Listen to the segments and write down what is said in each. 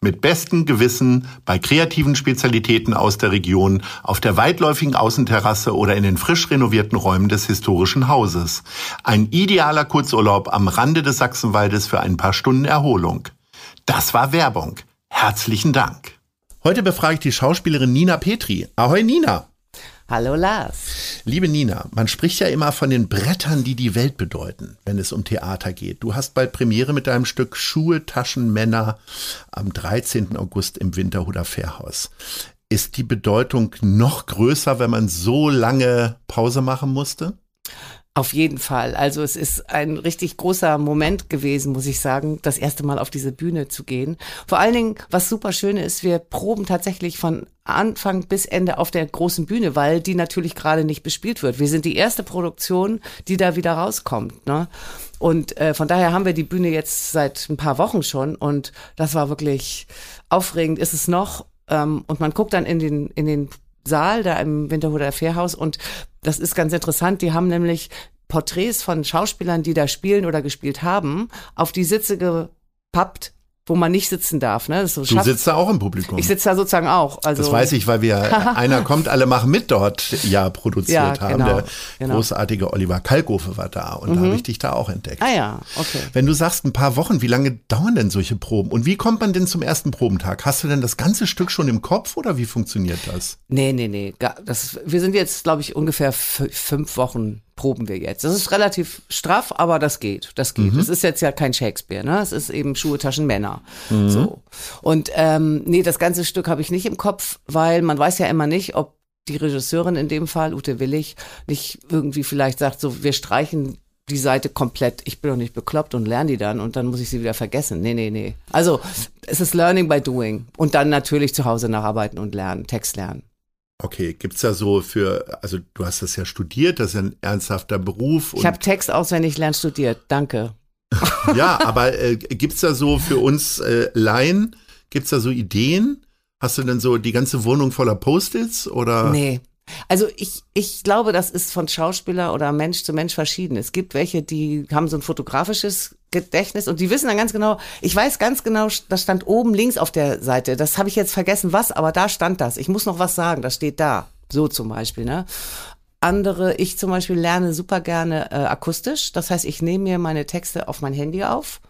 mit bestem Gewissen bei kreativen Spezialitäten aus der Region, auf der weitläufigen Außenterrasse oder in den frisch renovierten Räumen des historischen Hauses. Ein idealer Kurzurlaub am Rande des Sachsenwaldes für ein paar Stunden Erholung. Das war Werbung. Herzlichen Dank. Heute befrage ich die Schauspielerin Nina Petri. Ahoi Nina. Hallo Lars. Liebe Nina, man spricht ja immer von den Brettern, die die Welt bedeuten, wenn es um Theater geht. Du hast bald Premiere mit deinem Stück Schuhe, Taschen, Männer am 13. August im Winterhuder Fährhaus. Ist die Bedeutung noch größer, wenn man so lange Pause machen musste? Auf jeden Fall. Also es ist ein richtig großer Moment gewesen, muss ich sagen, das erste Mal auf diese Bühne zu gehen. Vor allen Dingen, was super schön ist, wir proben tatsächlich von Anfang bis Ende auf der großen Bühne, weil die natürlich gerade nicht bespielt wird. Wir sind die erste Produktion, die da wieder rauskommt. Ne? Und äh, von daher haben wir die Bühne jetzt seit ein paar Wochen schon und das war wirklich aufregend, ist es noch. Ähm, und man guckt dann in den, in den Saal da im Winterhuder Fährhaus und das ist ganz interessant. Die haben nämlich Porträts von Schauspielern, die da spielen oder gespielt haben, auf die Sitze gepappt, wo man nicht sitzen darf. Ne? So du sitzt da auch im Publikum. Ich sitze da sozusagen auch. Also das weiß ich, weil wir einer kommt, alle machen mit dort ja produziert ja, haben. Genau, Der genau. großartige Oliver Kalkofe war da und mhm. da habe ich dich da auch entdeckt. Ah ja, okay. Wenn du sagst ein paar Wochen, wie lange dauern denn solche Proben und wie kommt man denn zum ersten Probentag? Hast du denn das ganze Stück schon im Kopf oder wie funktioniert das? Nee, nee, nee. Das, wir sind jetzt, glaube ich, ungefähr fünf Wochen proben wir jetzt. Das ist relativ straff, aber das geht. Das geht. Mhm. ist jetzt ja kein Shakespeare, ne? Es ist eben Schuhe, Taschen, Männer. Mhm. So. Und ähm, nee, das ganze Stück habe ich nicht im Kopf, weil man weiß ja immer nicht, ob die Regisseurin in dem Fall, Ute Willig, nicht irgendwie vielleicht sagt, so, wir streichen die Seite komplett, ich bin doch nicht bekloppt und lerne die dann und dann muss ich sie wieder vergessen. Nee, nee, nee. Also es ist Learning by Doing und dann natürlich zu Hause nacharbeiten und lernen, Text lernen. Okay, gibt's da so für, also du hast das ja studiert, das ist ein ernsthafter Beruf. Ich habe Text auswendig lernen studiert, danke. ja, aber äh, gibt's da so für uns äh, Laien, gibt's da so Ideen? Hast du denn so die ganze Wohnung voller Post-its oder? Nee, also ich, ich glaube, das ist von Schauspieler oder Mensch zu Mensch verschieden. Es gibt welche, die haben so ein fotografisches Gedächtnis und die wissen dann ganz genau, ich weiß ganz genau, das stand oben links auf der Seite. Das habe ich jetzt vergessen, was, aber da stand das. Ich muss noch was sagen, das steht da. So zum Beispiel, ne? Andere, ich zum Beispiel lerne super gerne äh, akustisch. Das heißt, ich nehme mir meine Texte auf mein Handy auf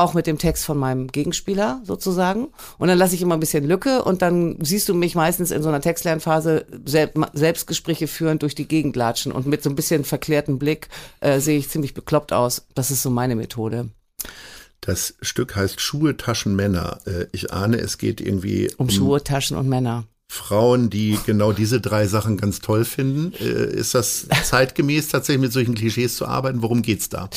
auch mit dem Text von meinem Gegenspieler sozusagen. Und dann lasse ich immer ein bisschen Lücke und dann siehst du mich meistens in so einer Textlernphase Sel Selbstgespräche führen durch die Gegend latschen und mit so ein bisschen verklärten Blick äh, sehe ich ziemlich bekloppt aus. Das ist so meine Methode. Das Stück heißt Schuhe, Taschen, Männer. Äh, ich ahne, es geht irgendwie um, um Schuhe, Taschen und Männer. Frauen, die genau diese drei Sachen ganz toll finden. Äh, ist das zeitgemäß tatsächlich mit solchen Klischees zu arbeiten? Worum geht's da?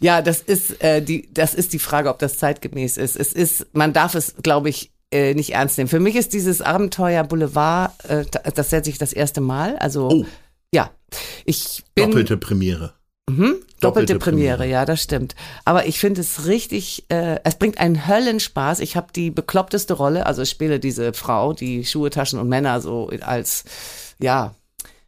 Ja, das ist äh, die, das ist die Frage, ob das zeitgemäß ist. Es ist, man darf es, glaube ich, äh, nicht ernst nehmen. Für mich ist dieses Abenteuer Boulevard, äh, das setze ich das erste Mal. Also oh. ja, ich bin doppelte Premiere. Mhm. Doppelte, Doppelte Premiere, Premiere, ja, das stimmt. Aber ich finde es richtig, äh, es bringt einen Höllenspaß. Ich habe die bekloppteste Rolle, also ich spiele diese Frau, die Schuhe, Taschen und Männer so als, ja,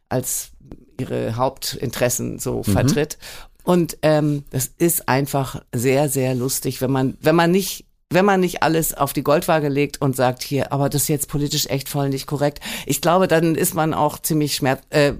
als ihre Hauptinteressen so mhm. vertritt. Und ähm, das ist einfach sehr, sehr lustig, wenn man, wenn man nicht wenn man nicht alles auf die Goldwaage legt und sagt, hier, aber das ist jetzt politisch echt voll nicht korrekt. Ich glaube, dann ist man auch ziemlich schmerz äh,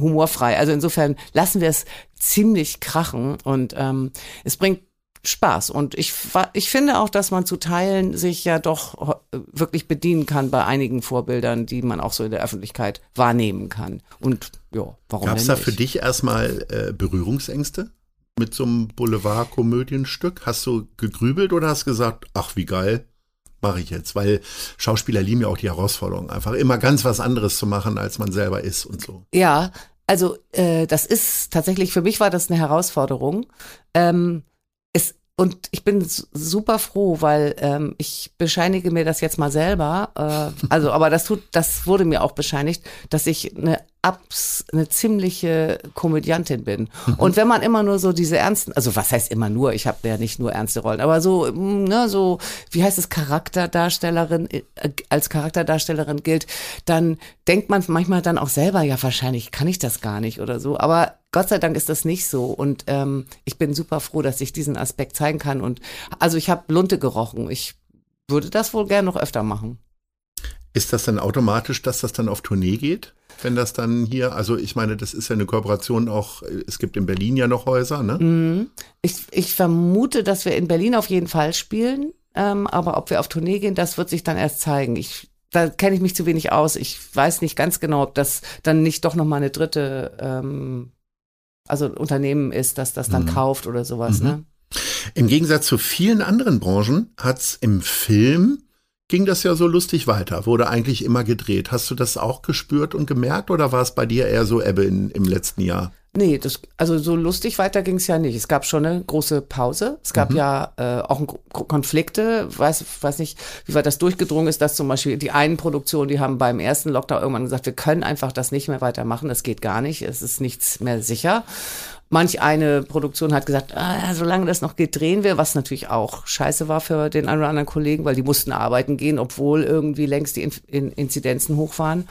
humorfrei. Also insofern lassen wir es ziemlich krachen und ähm, es bringt Spaß. Und ich, ich finde auch, dass man zu Teilen sich ja doch wirklich bedienen kann bei einigen Vorbildern, die man auch so in der Öffentlichkeit wahrnehmen kann. Und ja, warum Gab es da für dich erstmal äh, Berührungsängste mit so einem Boulevard-Komödienstück? Hast du gegrübelt oder hast gesagt, ach wie geil, mache ich jetzt? Weil Schauspieler lieben ja auch die Herausforderung, einfach immer ganz was anderes zu machen, als man selber ist und so. Ja, also äh, das ist tatsächlich, für mich war das eine Herausforderung. Ähm, es, und ich bin super froh, weil ähm, ich bescheinige mir das jetzt mal selber. Äh, also, aber das tut, das wurde mir auch bescheinigt, dass ich eine abs eine ziemliche Komödiantin bin. Mhm. Und wenn man immer nur so diese ernsten, also was heißt immer nur, ich habe ja nicht nur ernste Rollen, aber so, mm, ne, so, wie heißt es, Charakterdarstellerin, äh, als Charakterdarstellerin gilt, dann denkt man manchmal dann auch selber, ja, wahrscheinlich kann ich das gar nicht oder so. Aber Gott sei Dank ist das nicht so. Und ähm, ich bin super froh, dass ich diesen Aspekt zeigen kann. Und also ich habe Lunte gerochen. Ich würde das wohl gerne noch öfter machen. Ist das dann automatisch, dass das dann auf Tournee geht? Wenn das dann hier, also ich meine, das ist ja eine Kooperation auch, es gibt in Berlin ja noch Häuser, ne? Mhm. Ich, ich vermute, dass wir in Berlin auf jeden Fall spielen, ähm, aber ob wir auf Tournee gehen, das wird sich dann erst zeigen. Ich, da kenne ich mich zu wenig aus. Ich weiß nicht ganz genau, ob das dann nicht doch nochmal eine dritte, ähm, also Unternehmen ist, dass das dann mhm. kauft oder sowas, mhm. ne? Im Gegensatz zu vielen anderen Branchen hat's im Film ging das ja so lustig weiter, wurde eigentlich immer gedreht. Hast du das auch gespürt und gemerkt oder war es bei dir eher so Ebbe in, im letzten Jahr? Nee, das, also so lustig weiter ging es ja nicht. Es gab schon eine große Pause. Es gab mhm. ja äh, auch ein, Konflikte. Weiß, weiß nicht, wie weit das durchgedrungen ist, dass zum Beispiel die einen Produktionen, die haben beim ersten Lockdown irgendwann gesagt, wir können einfach das nicht mehr weitermachen. Das geht gar nicht. Es ist nichts mehr sicher. Manch eine Produktion hat gesagt, ah, solange das noch geht, drehen wir, was natürlich auch scheiße war für den einen oder anderen Kollegen, weil die mussten arbeiten gehen, obwohl irgendwie längst die In Inzidenzen hoch waren.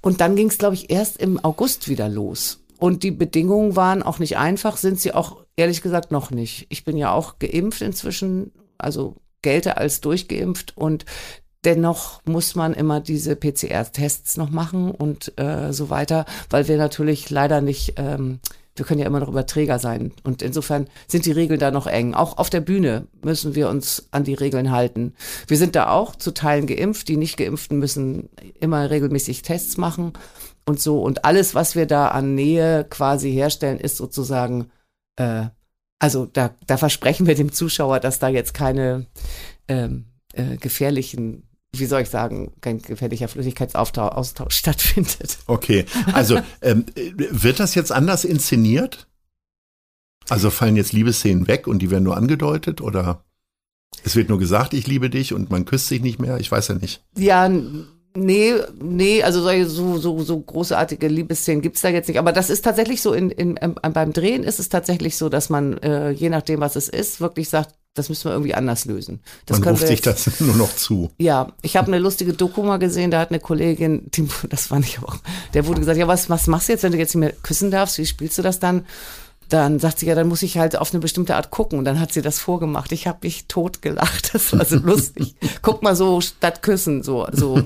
Und dann ging es, glaube ich, erst im August wieder los. Und die Bedingungen waren auch nicht einfach, sind sie auch ehrlich gesagt noch nicht. Ich bin ja auch geimpft inzwischen, also gelte als durchgeimpft und dennoch muss man immer diese PCR-Tests noch machen und äh, so weiter, weil wir natürlich leider nicht ähm, wir können ja immer noch Überträger sein. Und insofern sind die Regeln da noch eng. Auch auf der Bühne müssen wir uns an die Regeln halten. Wir sind da auch zu Teilen geimpft. Die nicht geimpften müssen immer regelmäßig Tests machen und so. Und alles, was wir da an Nähe quasi herstellen, ist sozusagen, äh, also da, da versprechen wir dem Zuschauer, dass da jetzt keine ähm, äh, gefährlichen wie soll ich sagen, kein gefährlicher Flüssigkeitsaustausch stattfindet. Okay, also ähm, wird das jetzt anders inszeniert? Also fallen jetzt Liebesszenen weg und die werden nur angedeutet oder es wird nur gesagt, ich liebe dich und man küsst sich nicht mehr? Ich weiß ja nicht. Ja, nee, nee, also so, so, so großartige Liebesszenen gibt's da jetzt nicht. Aber das ist tatsächlich so, in, in, in, beim Drehen ist es tatsächlich so, dass man, äh, je nachdem, was es ist, wirklich sagt, das müssen wir irgendwie anders lösen. Das Man ruft sich das nur noch zu. Ja, ich habe eine lustige Doku mal gesehen, da hat eine Kollegin, die, das fand ich auch, der wurde gesagt, ja, was, was machst du jetzt, wenn du jetzt nicht mehr küssen darfst, wie spielst du das dann? Dann sagt sie, ja, dann muss ich halt auf eine bestimmte Art gucken. Und dann hat sie das vorgemacht. Ich habe mich tot gelacht. Das war so lustig. Guck mal so statt küssen, so, so.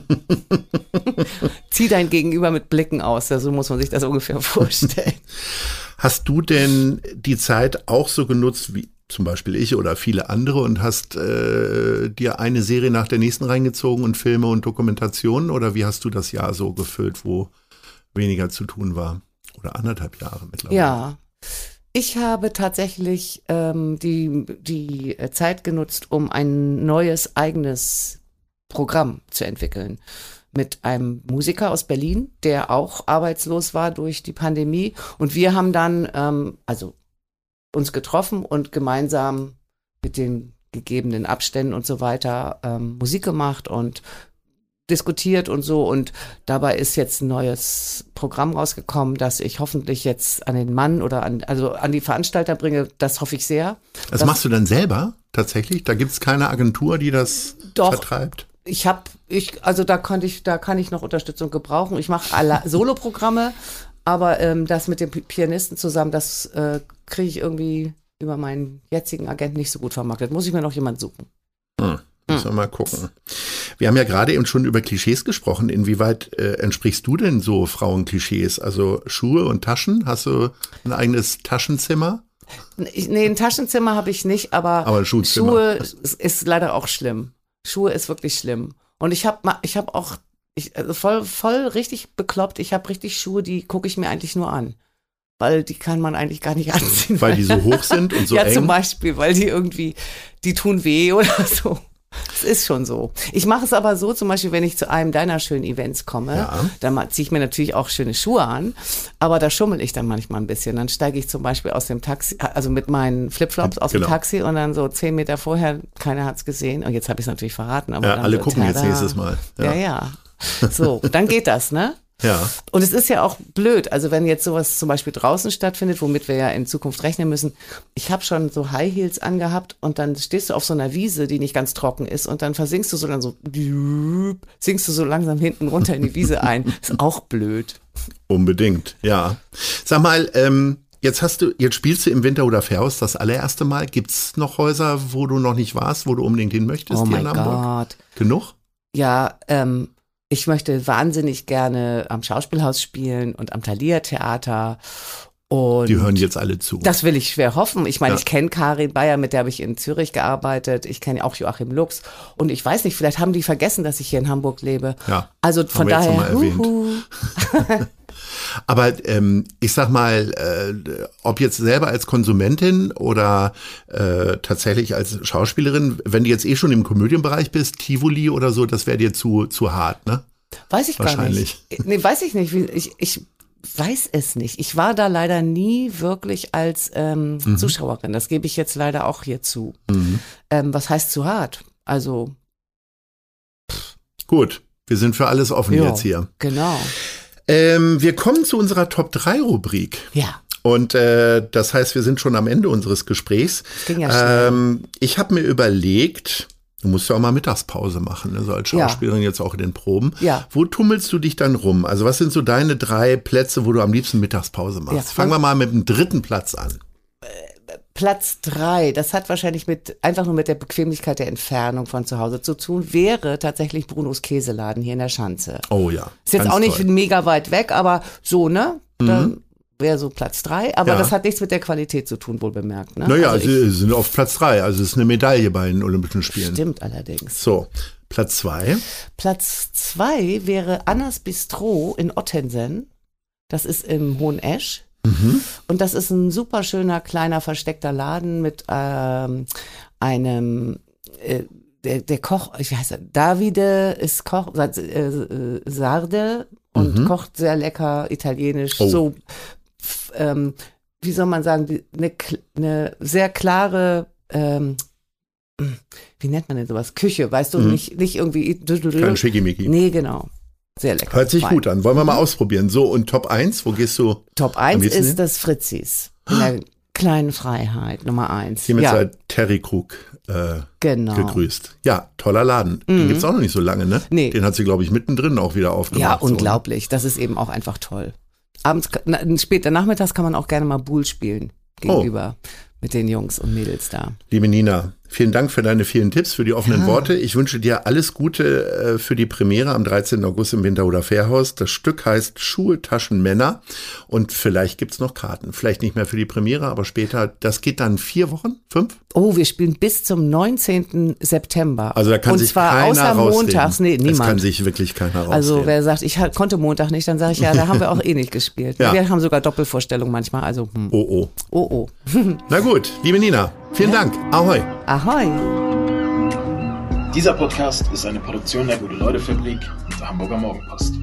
Zieh dein Gegenüber mit Blicken aus. Ja, so muss man sich das ungefähr vorstellen. Hast du denn die Zeit auch so genutzt wie zum Beispiel ich oder viele andere und hast äh, dir eine Serie nach der nächsten reingezogen und Filme und Dokumentationen oder wie hast du das Jahr so gefüllt, wo weniger zu tun war? Oder anderthalb Jahre mittlerweile? Ja. Ich habe tatsächlich ähm, die, die Zeit genutzt, um ein neues eigenes Programm zu entwickeln mit einem Musiker aus Berlin, der auch arbeitslos war durch die Pandemie. Und wir haben dann, ähm, also uns getroffen und gemeinsam mit den gegebenen Abständen und so weiter ähm, Musik gemacht und diskutiert und so. Und dabei ist jetzt ein neues Programm rausgekommen, das ich hoffentlich jetzt an den Mann oder an, also an die Veranstalter bringe. Das hoffe ich sehr. Das machst du dann selber tatsächlich? Da gibt es keine Agentur, die das doch, vertreibt? Ich habe, ich, also da konnte ich, da kann ich noch Unterstützung gebrauchen. Ich mache alle Soloprogramme, aber ähm, das mit dem Pianisten zusammen, das äh, kriege ich irgendwie über meinen jetzigen Agenten nicht so gut vermarktet. Muss ich mir noch jemand suchen. Hm. Müssen wir mal gucken. Wir haben ja gerade eben schon über Klischees gesprochen. Inwieweit äh, entsprichst du denn so Frauenklischees? Also Schuhe und Taschen? Hast du ein eigenes Taschenzimmer? Nee, ein Taschenzimmer habe ich nicht, aber, Aber. Schuhe ist, ist leider auch schlimm. Schuhe ist wirklich schlimm. Und ich habe ich hab auch ich, also voll, voll richtig bekloppt. Ich habe richtig Schuhe, die gucke ich mir eigentlich nur an. Weil die kann man eigentlich gar nicht anziehen. Weil die so hoch sind und so ja, eng. zum Beispiel, weil die irgendwie, die tun weh oder so. Es ist schon so. Ich mache es aber so, zum Beispiel, wenn ich zu einem deiner schönen Events komme, Ja. dann ziehe ich mir natürlich auch schöne Schuhe an, aber da schummel ich dann manchmal ein bisschen. Dann steige ich zum Beispiel aus dem Taxi, also mit meinen Flipflops aus Genau. dem Taxi und dann so zehn Meter vorher, keiner hat's gesehen. Und jetzt habe ich es natürlich verraten. Aber Ja, alle so, gucken jetzt tada. nächstes Mal. Ja, Ja. ja. So, dann geht das, ne? Ja. Und es ist ja auch blöd, also wenn jetzt sowas zum Beispiel draußen stattfindet, womit wir ja in Zukunft rechnen müssen. Ich habe schon so High Heels angehabt und dann stehst du auf so einer Wiese, die nicht ganz trocken ist und dann versinkst du so dann so, sinkst du so langsam hinten runter in die Wiese ein. Ist auch blöd. Unbedingt, ja. Sag mal, ähm, jetzt hast du, jetzt spielst du im Winter oder Fährhaus das allererste Mal. Gibt's noch Häuser, wo du noch nicht warst, wo du unbedingt hin möchtest oh hier mein in Hamburg? Gott. Genug? Ja, ähm, ich möchte wahnsinnig gerne am Schauspielhaus spielen und am Thalia Theater. Und Die hören jetzt alle zu. Das will ich schwer hoffen. Ich meine, Ja. ich kenne Karin Bayer, mit der habe ich in Zürich gearbeitet. Ich kenne auch Joachim Lux. Und ich weiß nicht, vielleicht haben die vergessen, dass ich hier in Hamburg lebe. Ja, Also von jetzt daher, erwähnt. Aber ähm, ich sag mal, äh, ob jetzt selber als Konsumentin oder äh, tatsächlich als Schauspielerin, wenn du jetzt eh schon im Komödienbereich bist, Tivoli oder so, das wäre dir zu, zu hart, ne? weiß ich gar nicht. Nee, weiß ich nicht. Ich, ich weiß es nicht. Ich war da leider nie wirklich als ähm, Mhm. Zuschauerin. Das gebe ich jetzt leider auch hier zu. Ähm, was heißt zu hart? Also, Gut, wir sind für alles offen ja, jetzt hier. Genau. Ähm, wir kommen zu unserer Top 3 Rubrik. Ja, Und äh, das heißt, wir sind schon am Ende unseres Gesprächs. das ging ja schnell. Ähm, ich habe mir überlegt, du musst ja auch mal Mittagspause machen, ne? so als Ja. Schauspielerin jetzt auch in den Proben. Ja. Wo tummelst du dich dann rum? Also was sind so deine drei Plätze, wo du am liebsten Mittagspause machst? Ja. Fangen wir mal mit dem dritten Platz an. Platz drei, das hat wahrscheinlich mit einfach nur mit der Bequemlichkeit der Entfernung von zu Hause zu tun, wäre tatsächlich Brunos Käseladen hier in der Schanze. Oh ja. Ist jetzt auch nicht toll. Mhm. mega weit weg, aber so, ne? Dann wäre so Platz drei. Aber Ja. das hat nichts mit der Qualität zu tun, wohl bemerkt. Ne? Naja, also sie sind auf Platz drei. Also es ist eine Medaille bei den Olympischen Spielen. stimmt allerdings. So, Platz zwei. Platz zwei wäre Annas Bistro in Ottensen. Das ist im Hohen Esch. Mhm. Und das ist ein super schöner, kleiner, versteckter Laden mit ähm, einem, äh, der, der Koch, heißt er, Davide ist Koch, äh, Sarde und kocht sehr lecker italienisch, Mhm. Oh. so, ähm, wie soll man sagen, eine, eine sehr klare, ähm, wie nennt man denn sowas? Küche, weißt du, nicht, nicht irgendwie. Mhm. Kein Schickimicki. Nee, genau. Sehr lecker. Hört sich Fein. gut an. Wollen wir mal ausprobieren. So, und Top 1, wo gehst du? Top Am 1 liebsten hin? ist das Fritzis. In der kleinen Freiheit, Nummer 1. Hiermit ja, sei Terry Krug äh, genau. gegrüßt. Ja, toller Laden. Den gibt's auch noch nicht so lange, ne? Nee. Den hat sie, glaube ich, mittendrin auch wieder aufgemacht. Ja, so, ne? unglaublich. Das ist eben auch einfach toll. Abends, na, später nachmittags kann man auch gerne mal Bull spielen. Gegenüber mit den Jungs und Mädels da. Liebe Nina, vielen Dank für deine vielen Tipps, für die offenen Worte. Ich wünsche dir alles Gute äh, für die Premiere am 13. August im Winterhuder Fährhaus. Das Stück heißt Schuhe, Taschen, Männer. Und vielleicht gibt's noch Karten. Vielleicht nicht mehr für die Premiere, aber später. Das geht dann vier Wochen? Fünf? Oh, wir spielen bis zum 19. September. Also da kann und sich zwar keiner außer rausreden. montags. Nee, Es kann niemand. sich wirklich keiner rausreden. Also wer sagt, ich konnte Montag nicht, dann sage ich ja, da haben wir auch eh nicht gespielt. Ja. Wir haben sogar Doppelvorstellungen manchmal. Also hm. oh, oh. oh oh. Na gut, liebe Nina, vielen Dank. Ahoi. Ahoi. Dieser Podcast ist eine Produktion der Gute-Leute-Fabrik und der Hamburger Morgenpost.